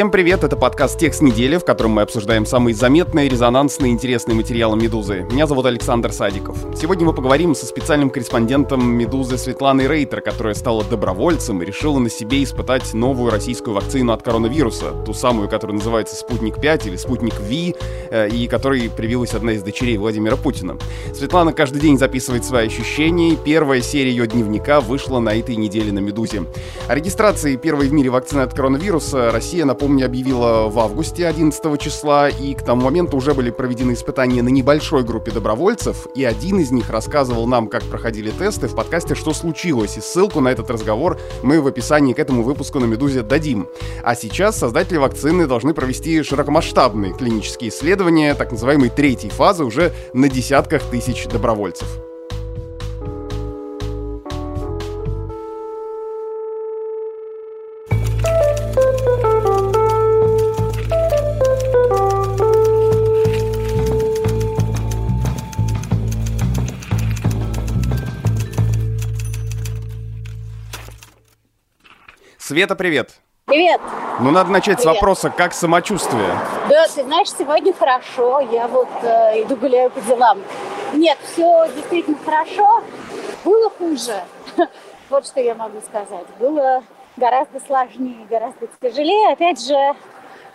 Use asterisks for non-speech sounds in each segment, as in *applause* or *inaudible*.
Всем привет, это подкаст «Текст недели», в котором мы обсуждаем самые заметные, резонансные, интересные материалы «Медузы». Меня зовут Александр Садиков. Сегодня мы поговорим со специальным корреспондентом «Медузы» Светланой Рейтер, которая стала добровольцем и решила на себе испытать новую российскую вакцину от коронавируса, ту самую, которая называется «Спутник-5» или «Спутник Ви», э, и которой привилась одна из дочерей Владимира Путина. Светлана каждый день записывает свои ощущения, и первая серия ее дневника вышла на этой неделе на «Медузе». О регистрации первой в мире вакцины от коронавируса Россия на напомню, объявила в августе 11 числа, и к тому моменту уже были проведены испытания на небольшой группе добровольцев, и один из них рассказывал нам, как проходили тесты в подкасте «Что случилось?», и ссылку на этот разговор мы в описании к этому выпуску на «Медузе» дадим. А сейчас создатели вакцины должны провести широкомасштабные клинические исследования, так называемой третьей фазы, уже на десятках тысяч добровольцев. Света, привет. Привет. Ну, надо начать привет. с вопроса, как самочувствие? Да, ты знаешь, сегодня хорошо. Я вот э, иду гуляю по делам. Нет, все действительно хорошо. Было хуже. *laughs* Вот что я могу сказать. Было гораздо сложнее, гораздо тяжелее. Опять же,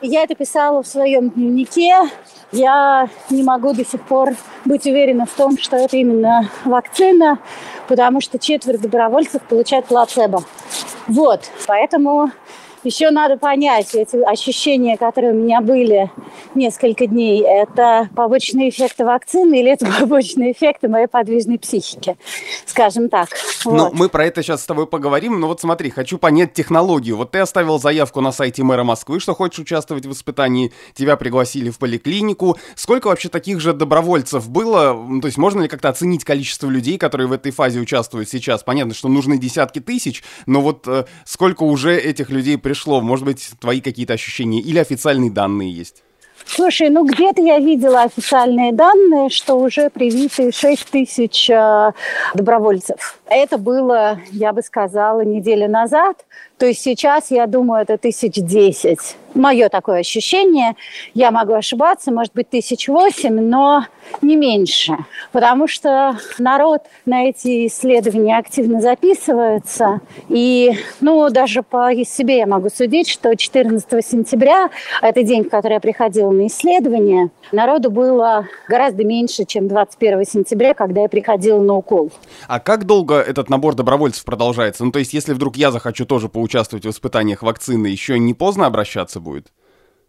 я это писала в своем дневнике. Я не могу до сих пор быть уверена в том, что это именно вакцина, потому что четверть добровольцев получают плацебо. Вот, поэтому еще надо понять, эти ощущения, которые у меня были несколько дней, это побочные эффекты вакцины или это побочные эффекты моей подвижной психики, скажем так. Ну, вот. мы про это сейчас с тобой поговорим, но вот смотри, хочу понять технологию. Вот ты оставил заявку на сайте мэра Москвы, что хочешь участвовать в испытании, тебя пригласили в поликлинику. Сколько вообще таких же добровольцев было? То есть можно ли как-то оценить количество людей, которые в этой фазе участвуют сейчас? Понятно, что нужны десятки тысяч, но вот э, сколько уже этих людей пришло пришло? Может быть, твои какие-то ощущения или официальные данные есть? Слушай, ну где-то я видела официальные данные, что уже привиты 6 тысяч э, добровольцев. Это было, я бы сказала, неделю назад. То есть сейчас, я думаю, это тысяч десять. Мое такое ощущение. Я могу ошибаться, может быть, тысяч восемь, но не меньше. Потому что народ на эти исследования активно записывается. И, ну, даже по себе я могу судить, что 14 сентября, это день, в который я приходила на исследование, народу было гораздо меньше, чем 21 сентября, когда я приходила на укол. А как долго этот набор добровольцев продолжается? Ну, то есть, если вдруг я захочу тоже поучаствовать участвовать в испытаниях вакцины, еще не поздно обращаться будет?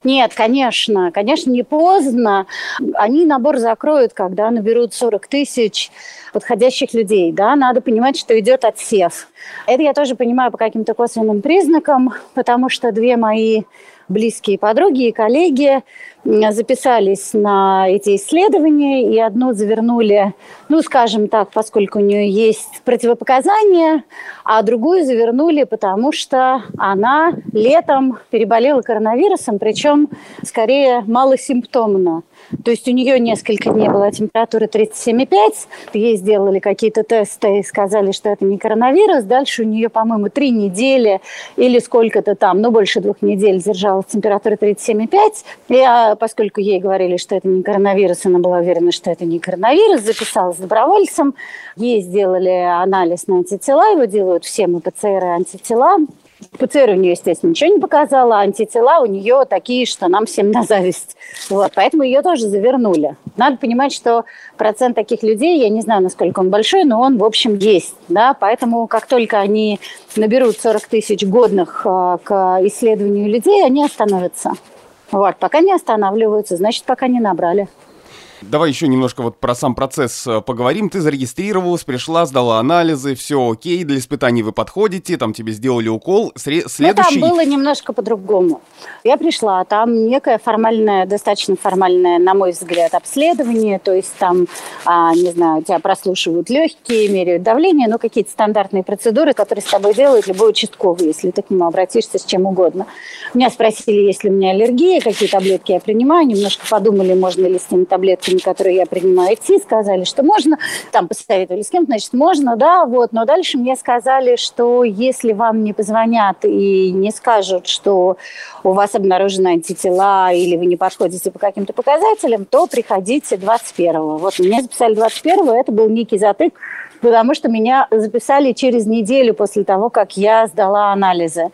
Нет, конечно, конечно, не поздно. Они набор закроют, когда наберут 40 тысяч подходящих людей. Да? Надо понимать, что идет отсев. Это я тоже понимаю по каким-то косвенным признакам, потому что две мои близкие подруги и коллеги записались на эти исследования, и одну завернули, ну, скажем так, поскольку у нее есть противопоказания, а другую завернули, потому что она летом переболела коронавирусом, причем скорее малосимптомно. То есть у нее несколько дней была температура 37,5, ей сделали какие-то тесты и сказали, что это не коронавирус. Дальше у нее, по-моему, три недели или сколько-то там, ну, больше двух недель держалась температура 37,5. И поскольку ей говорили, что это не коронавирус, она была уверена, что это не коронавирус, записалась добровольцем. Ей сделали анализ на антитела, его делают всем и ПЦР, и антитела. ПЦР у нее, естественно, ничего не показала, а антитела у нее такие, что нам всем на зависть. Вот, поэтому ее тоже завернули. Надо понимать, что процент таких людей, я не знаю, насколько он большой, но он, в общем, есть. Да? Поэтому как только они наберут 40 тысяч годных э, к исследованию людей, они остановятся. Вот, пока не останавливаются, значит, пока не набрали. Давай еще немножко вот про сам процесс э, поговорим. Ты зарегистрировалась, пришла, сдала анализы, все окей, для испытаний вы подходите, там тебе сделали укол. Сре- следующий... Ну, там было немножко по-другому. Я пришла, там некое формальное, достаточно формальное, на мой взгляд, обследование, то есть там, а, не знаю, тебя прослушивают легкие, меряют давление, ну, какие-то стандартные процедуры, которые с тобой делает любой участковый, если ты к нему обратишься с чем угодно. Меня спросили, есть ли у меня аллергия, какие таблетки я принимаю, немножко подумали, можно ли с теми таблетками которые я принимаю идти, сказали, что можно, там посоветовали с кем значит, можно, да, вот, но дальше мне сказали, что если вам не позвонят и не скажут, что у вас обнаружены антитела или вы не подходите по каким-то показателям, то приходите 21-го. Вот меня записали 21-го, это был некий затык, потому что меня записали через неделю после того, как я сдала анализы.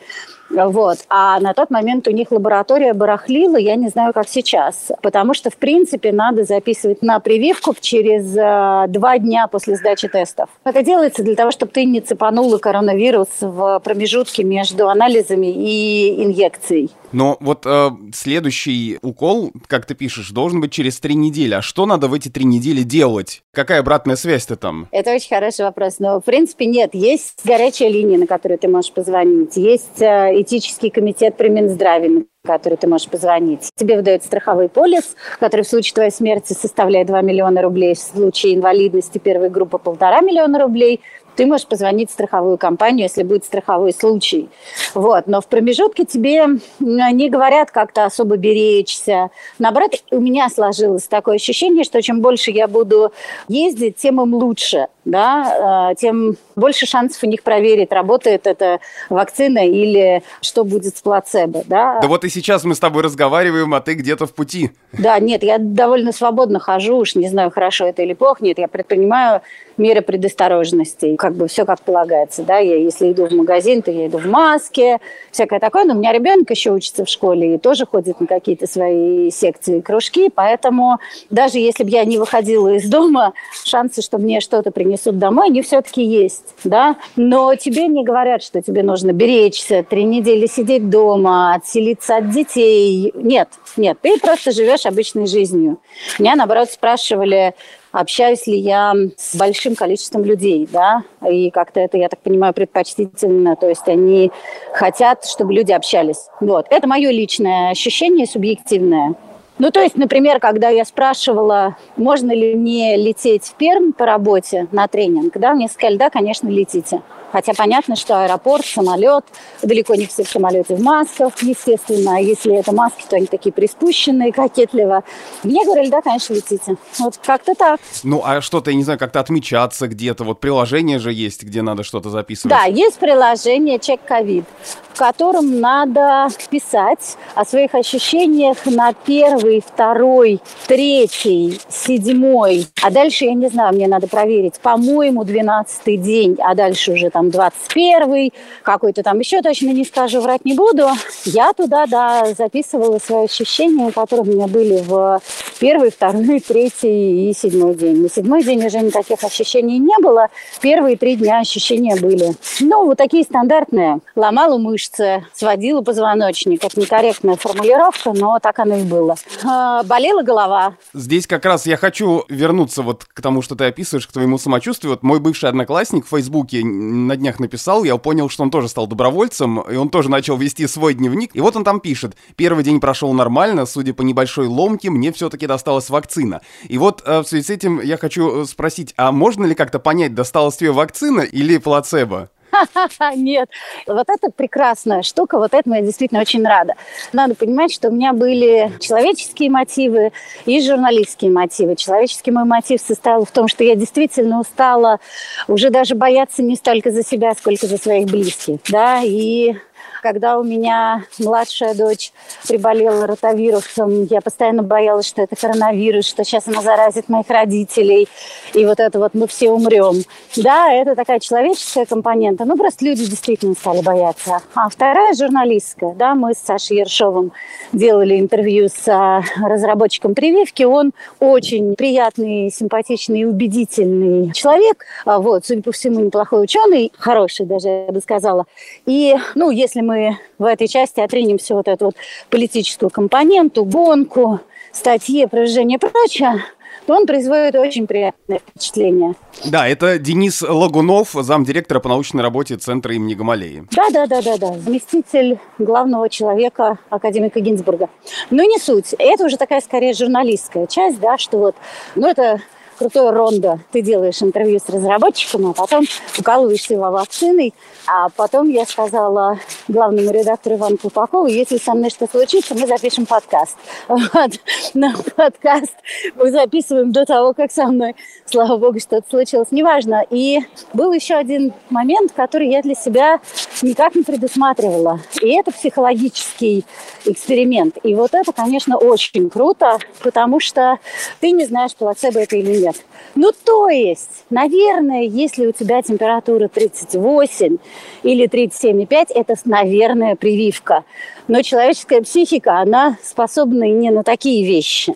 Вот. А на тот момент у них лаборатория барахлила, я не знаю, как сейчас. Потому что, в принципе, надо записывать на прививку через э, два дня после сдачи тестов. Это делается для того, чтобы ты не цепанула коронавирус в промежутке между анализами и инъекцией. Но вот э, следующий укол, как ты пишешь, должен быть через три недели. А что надо в эти три недели делать? Какая обратная связь-то там? Это очень хороший вопрос. Но, в принципе, нет. Есть горячая линия, на которую ты можешь позвонить. Есть э, этический комитет при Минздраве, который ты можешь позвонить. Тебе выдают страховой полис, который в случае твоей смерти составляет 2 миллиона рублей, в случае инвалидности первой группы полтора миллиона рублей – ты можешь позвонить в страховую компанию, если будет страховой случай. Вот. Но в промежутке тебе не говорят как-то особо беречься. Наоборот, у меня сложилось такое ощущение, что чем больше я буду ездить, тем им лучше да, а, тем больше шансов у них проверить, работает эта вакцина или что будет с плацебо. Да? да вот и сейчас мы с тобой разговариваем, а ты где-то в пути. Да, нет, я довольно свободно хожу, уж не знаю, хорошо это или плохо, нет, я предпринимаю меры предосторожности, как бы все как полагается, да, я если иду в магазин, то я иду в маске, всякое такое, но у меня ребенок еще учится в школе и тоже ходит на какие-то свои секции и кружки, поэтому даже если бы я не выходила из дома, шансы, что мне что-то принесут несут домой, они все-таки есть, да. Но тебе не говорят, что тебе нужно беречься, три недели сидеть дома, отселиться от детей. Нет, нет, ты просто живешь обычной жизнью. Меня, наоборот, спрашивали, общаюсь ли я с большим количеством людей, да, и как-то это, я так понимаю, предпочтительно, то есть они хотят, чтобы люди общались. Вот, это мое личное ощущение, субъективное. Ну, то есть, например, когда я спрашивала, можно ли мне лететь в Пермь по работе на тренинг, да, мне сказали, да, конечно, летите. Хотя понятно, что аэропорт, самолет, далеко не все в самолете в масках, естественно. А если это маски, то они такие приспущенные, кокетливо. Мне говорили, да, конечно, летите. Вот как-то так. Ну, а что-то, я не знаю, как-то отмечаться где-то. Вот приложение же есть, где надо что-то записывать. Да, есть приложение «Чек ковид», в котором надо писать о своих ощущениях на первый, второй, третий, седьмой. А дальше, я не знаю, мне надо проверить. По-моему, двенадцатый день, а дальше уже там там 21 какой-то там еще точно не скажу, врать не буду. Я туда, да, записывала свои ощущения, которые у меня были в первый, второй, *laughs* третий и седьмой день. На седьмой день уже никаких ощущений не было. Первые три дня ощущения были. Ну, вот такие стандартные. Ломала мышцы, сводила позвоночник. Это некорректная формулировка, но так оно и было. А, болела голова. Здесь как раз я хочу вернуться вот к тому, что ты описываешь, к твоему самочувствию. Вот мой бывший одноклассник в Фейсбуке на днях написал, я понял, что он тоже стал добровольцем, и он тоже начал вести свой дневник. И вот он там пишет, первый день прошел нормально, судя по небольшой ломке, мне все-таки досталась вакцина. И вот э, в связи с этим я хочу э, спросить, а можно ли как-то понять, досталась тебе вакцина или плацебо? *laughs* Нет, вот это прекрасная штука, вот этому я действительно очень рада. Надо понимать, что у меня были человеческие мотивы и журналистские мотивы. Человеческий мой мотив состоял в том, что я действительно устала уже даже бояться не столько за себя, сколько за своих близких, да, и когда у меня младшая дочь приболела ротавирусом, я постоянно боялась, что это коронавирус, что сейчас она заразит моих родителей, и вот это вот мы все умрем. Да, это такая человеческая компонента, ну просто люди действительно стали бояться. А вторая журналистская, да, мы с Сашей Ершовым делали интервью с а, разработчиком прививки, он очень приятный, симпатичный и убедительный человек, а вот, судя по всему, неплохой ученый, хороший даже, я бы сказала. И, ну, если мы мы в этой части отринем всю вот эту вот политическую компоненту, гонку, статьи, опровержение и прочее, то он производит очень приятное впечатление. Да, это Денис Лагунов, замдиректора по научной работе Центра имени Гамалеи. Да, да, да, да, да. Заместитель главного человека академика Гинзбурга. Но не суть. Это уже такая скорее журналистская часть, да, что вот, ну это крутой рондо. Ты делаешь интервью с разработчиком, а потом укалываешься его вакциной. А потом я сказала главному редактору Ивану Колпакову, если со мной что случится, мы запишем подкаст. *laughs* Вот. Но подкаст мы записываем до того, как со мной, слава богу, что-то случилось. Неважно. И был еще один момент, который я для себя никак не предусматривала. И это психологический эксперимент. И вот это, конечно, очень круто, потому что ты не знаешь, плацебо это или нет. Ну, то есть, наверное, если у тебя температура 38 или 37,5, это, наверное, прививка. Но человеческая психика, она способна и не на такие вещи.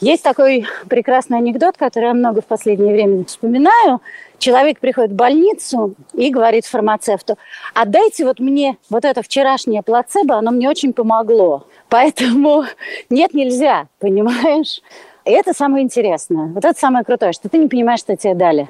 Есть такой прекрасный анекдот, который я много в последнее время вспоминаю. Человек приходит в больницу и говорит фармацевту, отдайте вот мне вот это вчерашнее плацебо, оно мне очень помогло. Поэтому *laughs* нет, нельзя, понимаешь? И это самое интересное. Вот это самое крутое, что ты не понимаешь, что тебе дали.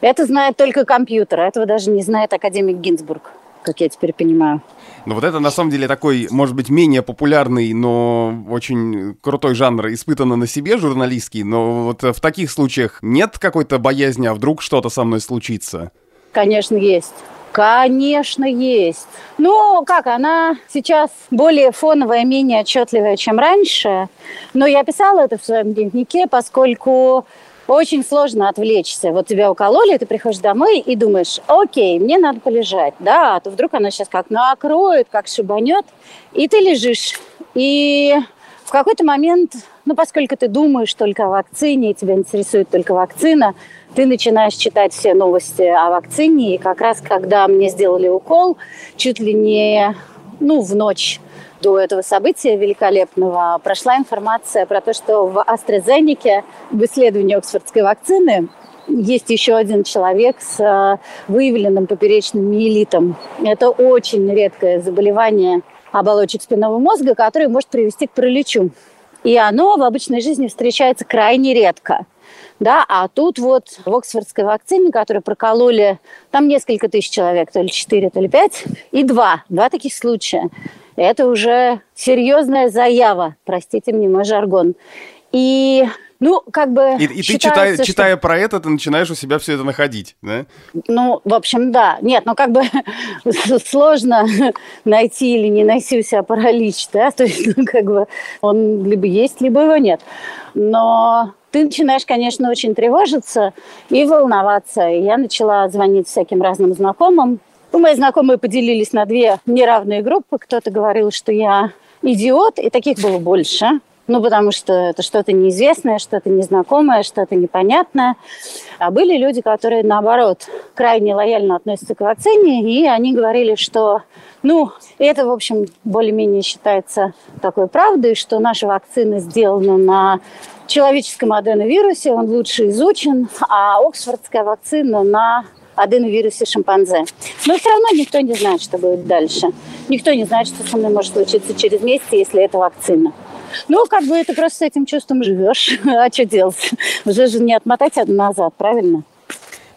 Это знает только компьютер, а этого даже не знает академик Гинзбург, как я теперь понимаю. Но вот это на самом деле такой, может быть, менее популярный, но очень крутой жанр, испытанный на себе журналистский. Но вот в таких случаях нет какой-то боязни, а вдруг что-то со мной случится? Конечно, есть. Конечно, есть. Ну, как, она сейчас более фоновая, менее отчетливая, чем раньше. Но я писала это в своем дневнике, поскольку очень сложно отвлечься. Вот тебя укололи, ты приходишь домой и думаешь, окей, мне надо полежать, да, а то вдруг она сейчас как накроет, как шибанет, и ты лежишь. И в какой-то момент, ну, поскольку ты думаешь только о вакцине, и тебя интересует только вакцина, ты начинаешь читать все новости о вакцине, и как раз когда мне сделали укол, чуть ли не ну, в ночь до этого события великолепного прошла информация про то, что в AstraZeneca в исследовании Оксфордской вакцины есть еще один человек с э, выявленным поперечным миелитом. Это очень редкое заболевание оболочек спинного мозга, которое может привести к параличу. И оно в обычной жизни встречается крайне редко. Да, а тут вот в Оксфордской вакцине, которую прокололи, там несколько тысяч человек, то ли 4, то ли 5, и два, два таких случая. Это уже серьезная заява, простите мне мой жаргон. И ну, как бы... И, и ты, читая, что... читая про это, ты начинаешь у себя все это находить, да? Ну, в общем, да. Нет, ну, как бы *laughs* сложно найти или не найти у себя паралич, да? *laughs* То есть, ну, как бы он либо есть, либо его нет. Но ты начинаешь, конечно, очень тревожиться и волноваться. И я начала звонить всяким разным знакомым. Ну, мои знакомые поделились на две неравные группы. Кто-то говорил, что я идиот, и таких было больше. Ну, потому что это что-то неизвестное, что-то незнакомое, что-то непонятное. А были люди, которые, наоборот, крайне лояльно относятся к вакцине, и они говорили, что, ну, это, в общем, более-менее считается такой правдой, что наша вакцина сделана на человеческом аденовирусе, он лучше изучен, а оксфордская вакцина на аденовирусе шимпанзе. Но все равно никто не знает, что будет дальше. Никто не знает, что со мной может случиться через месяц, если это вакцина. Ну, как бы это просто с этим чувством живешь. *laughs* а что делать? Уже же не отмотать назад, правильно?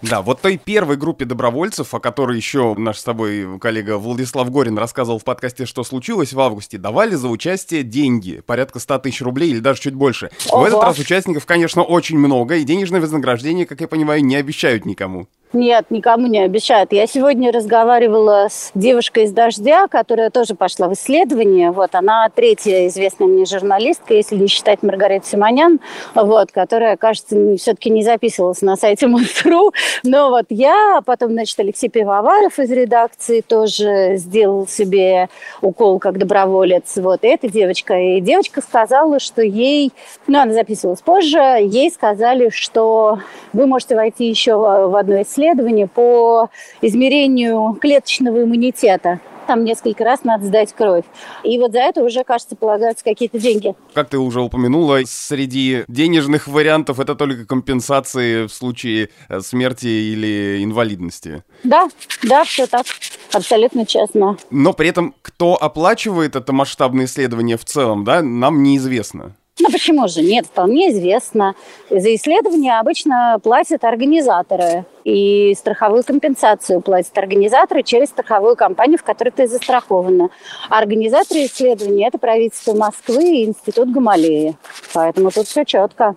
Да, вот той первой группе добровольцев, о которой еще наш с тобой коллега Владислав Горин рассказывал в подкасте «Что случилось» в августе, давали за участие деньги, порядка 100 тысяч рублей или даже чуть больше. Ого. В этот раз участников, конечно, очень много, и денежное вознаграждение, как я понимаю, не обещают никому. Нет, никому не обещают. Я сегодня разговаривала с девушкой из «Дождя», которая тоже пошла в исследование. Вот, она третья известная мне журналистка, если не считать Маргариту Симонян, вот, которая, кажется, все-таки не записывалась на сайте Монстру. Но вот я, потом, значит, Алексей Пивоваров из редакции тоже сделал себе укол как доброволец. Вот, и эта девочка. И девочка сказала, что ей, ну, она записывалась позже, ей сказали, что вы можете войти еще в одно исследование, исследование по измерению клеточного иммунитета. Там несколько раз надо сдать кровь. И вот за это уже, кажется, полагаются какие-то деньги. Как ты уже упомянула, среди денежных вариантов это только компенсации в случае э, смерти или инвалидности. Да, да, все так. Абсолютно честно. Но при этом, кто оплачивает это масштабное исследование в целом, да, нам неизвестно. Ну почему же? Нет, вполне известно. За исследования обычно платят организаторы. И страховую компенсацию платят организаторы через страховую компанию, в которой ты застрахована. А организаторы исследований – это правительство Москвы и Институт Гамалеи. Поэтому тут все четко.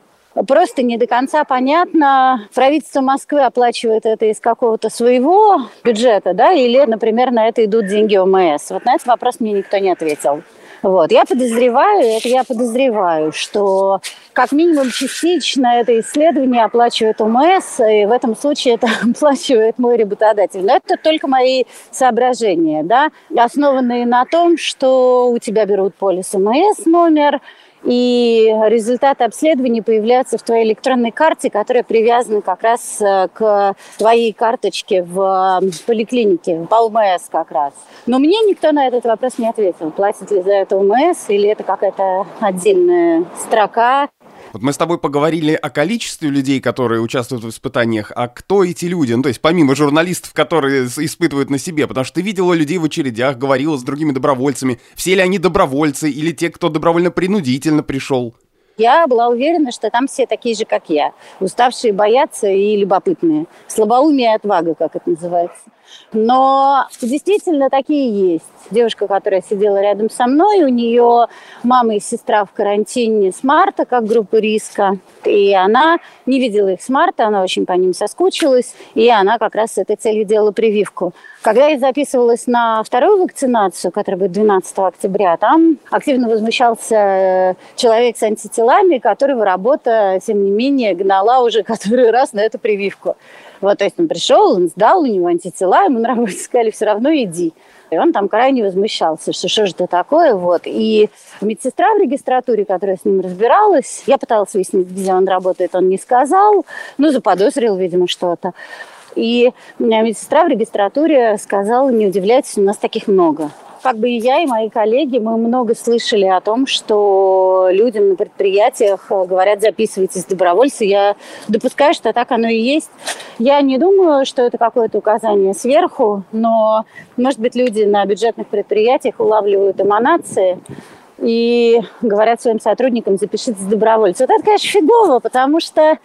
просто не до конца понятно, правительство Москвы оплачивает это из какого-то своего бюджета, да, или, например, на это идут деньги ОМС. Вот на этот вопрос мне никто не ответил. Вот. Я подозреваю, это я подозреваю, что как минимум частично это исследование оплачивает ОМС, и в этом случае это *laughs* оплачивает мой работодатель. Но это только мои соображения, да, основанные на том, что у тебя берут полис ОМС номер, и результаты обследования появляются в твоей электронной карте, которая привязана как раз э, к твоей карточке в поликлинике, в ОМС как раз. Но мне никто на этот вопрос не ответил, платит ли за это ОМС или это какая-то отдельная строка. Вот мы с тобой поговорили о количестве людей, которые участвуют в испытаниях, а кто эти люди? Ну, то есть помимо журналистов, которые испытывают на себе, потому что ты видела людей в очередях, говорила с другими добровольцами. Все ли они добровольцы или те, кто добровольно-принудительно пришел? Я была уверена, что там все такие же, как я. Уставшие бояться и любопытные. Слабоумие и отвага, как это называется. Но действительно такие есть. Девушка, которая сидела рядом со мной, у нее мама и сестра в карантине с марта, как группа риска. И она не видела их с марта, она очень по ним соскучилась. И она как раз с этой целью делала прививку. Когда я записывалась на вторую вакцинацию, которая будет 12 октября, там активно возмущался э, человек с антителами, которого работа, тем не менее, гнала уже который раз на эту прививку. Вот, то есть он пришел, он сдал, у него антитела, ему на работе сказали, все равно иди. И он там крайне возмущался, что что же это такое, вот. И медсестра в регистратуре, которая с ним разбиралась, я пыталась выяснить, где он работает, он не сказал, ну, заподозрил, видимо, что-то. И медсестра в регистратуре сказала, не удивляйтесь, у нас таких много как бы и я, и мои коллеги, мы много слышали о том, что людям на предприятиях э, говорят, записывайтесь добровольцы. Я допускаю, что так оно и есть. Я не думаю, что это какое-то указание сверху, но, может быть, люди на бюджетных предприятиях улавливают эманации, и говорят своим сотрудникам, запишитесь добровольцы. Вот это, конечно, фигово, потому что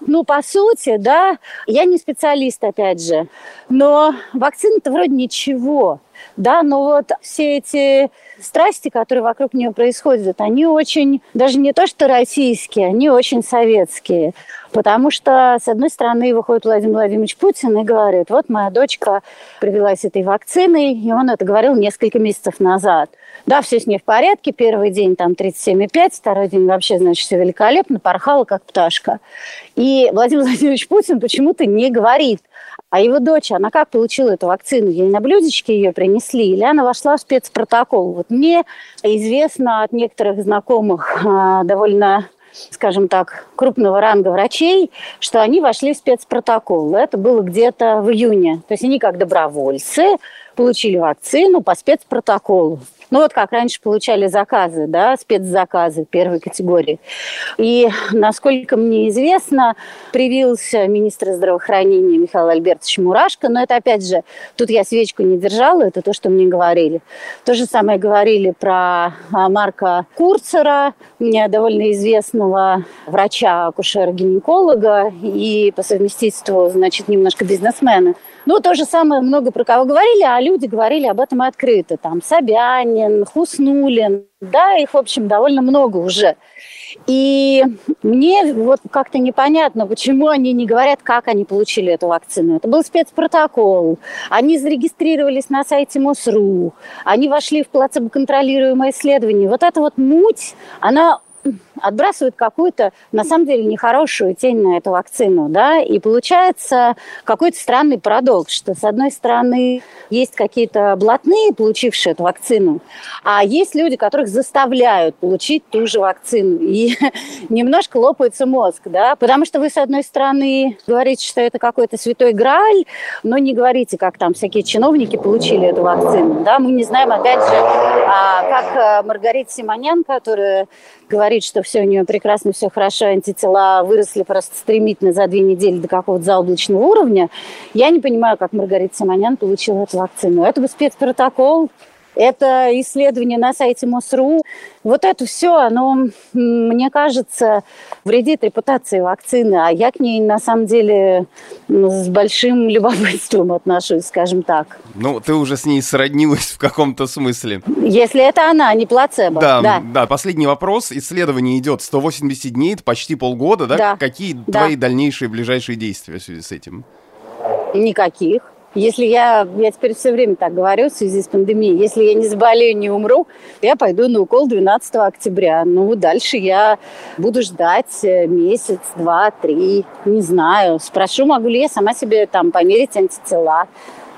ну, по сути, да, я не специалист, опять же, но вакцина-то вроде ничего, да, но вот все эти страсти, которые вокруг нее происходят, они очень, даже не то что российские, они очень советские. Потому что, с одной стороны, выходит Владимир Владимирович Путин и говорит, вот моя дочка привелась этой вакциной, и он это говорил несколько месяцев назад. Да, все с ней в порядке, первый день там 37,5, второй день вообще, значит, все великолепно, порхала как пташка. И Владимир Владимирович Путин почему-то не говорит, а его дочь, она как получила эту вакцину? Ей на блюдечке ее принесли или она вошла в спецпротокол? Вот мне известно от некоторых знакомых а, довольно скажем так, крупного ранга врачей, что они вошли в спецпротокол. Это было где-то в июне. То есть они как добровольцы получили вакцину по спецпротоколу. Ну вот как раньше получали заказы, да, спецзаказы первой категории. И, насколько мне известно, привился министр здравоохранения Михаил Альбертович Мурашко, но это, опять же, тут я свечку не держала, это то, что мне говорили. То же самое говорили про а, Марка Курцера, довольно известного врача, акушера-гинеколога и по совместительству, значит, немножко бизнесмена. Ну, то же самое много про кого говорили, а люди говорили об этом открыто. Там Собянин, Хуснулин, да, их, в общем, довольно много уже. И мне вот как-то непонятно, почему они не говорят, как они получили эту вакцину. Это был спецпротокол. Они зарегистрировались на сайте МОСРУ. Они вошли в плацебо-контролируемое исследование. Вот эта вот муть, она отбрасывают какую-то, на самом деле, нехорошую тень на эту вакцину, да, и получается какой-то странный парадокс, что, с одной стороны, есть какие-то блатные, получившие эту вакцину, а есть люди, которых заставляют получить ту же вакцину, и *laughs* немножко лопается мозг, да, потому что вы, с одной стороны, говорите, что это какой-то святой грааль, но не говорите, как там всякие чиновники получили эту вакцину, да, мы не знаем, опять же, а, как э, Маргарита Симонян, которая говорит, что все у нее прекрасно, все хорошо, антитела выросли просто стремительно за две недели до какого-то заоблачного уровня. Я не понимаю, как Маргарита Симонян получила эту вакцину. Это бы спецпротокол, Это исследование на сайте МОСРУ. Вот это все, оно, мне кажется, вредит репутации вакцины, а я к ней на самом деле с большим *laughs* любопытством отношусь, скажем так. Ну, ты уже с ней сроднилась в каком-то смысле. Если это она, а не плацебо. Да, да. да. Последний вопрос. Исследование идет 180 дней, это почти полгода, да? да. Какие да. твои дальнейшие ближайшие действия в связи с этим? Никаких. Если я, я теперь все время так говорю в связи с пандемией, если я не заболею, не умру, я пойду на укол 12 октября. Ну, дальше я буду ждать э, месяц, два, три, не знаю. Спрошу, могу ли я сама себе там померить антитела.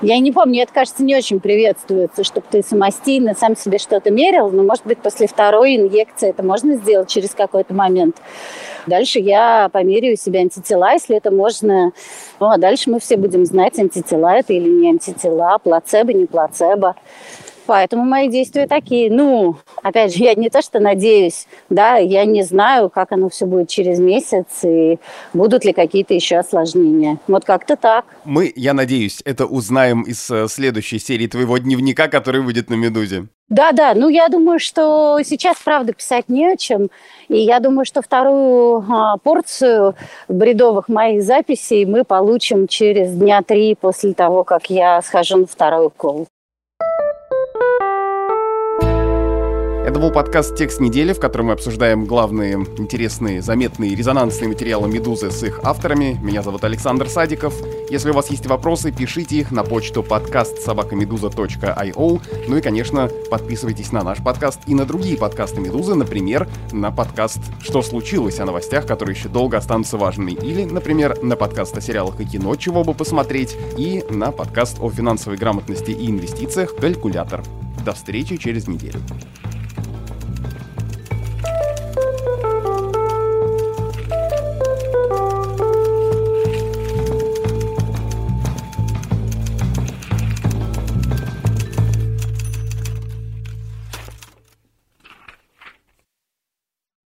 Я не помню, это, кажется, не очень приветствуется, чтобы ты самостийно сам себе что-то мерил, но, может быть, после второй инъекции это можно сделать через какой-то момент. Дальше я померяю себе антитела, если это можно. Ну, а дальше мы все будем знать, антитела это или не антитела, плацебо, не плацебо. Поэтому мои действия такие. Ну, опять же, я не то что надеюсь, да, я не знаю, как оно все будет через месяц и будут ли какие-то еще осложнения. Вот как-то так. Мы, я надеюсь, это узнаем из э, следующей серии твоего дневника, который выйдет на «Медузе». Да, да, ну я думаю, что сейчас, правда, писать не о чем. И я думаю, что вторую а, порцию бредовых моих записей мы получим через дня три после того, как я схожу на второй укол. Это был подкаст «Текст недели», в котором мы обсуждаем главные интересные, заметные, резонансные материалы «Медузы» с их авторами. Меня зовут Александр Садиков. Если у вас есть вопросы, пишите их на почту подкаст собакамедуза.io. Ну и, конечно, подписывайтесь на наш подкаст и на другие подкасты «Медузы», например, на подкаст «Что случилось?» о новостях, которые еще долго останутся важными. Или, например, на подкаст о сериалах и кино «Чего бы посмотреть» и на подкаст о финансовой грамотности и инвестициях «Калькулятор». До встречи через неделю.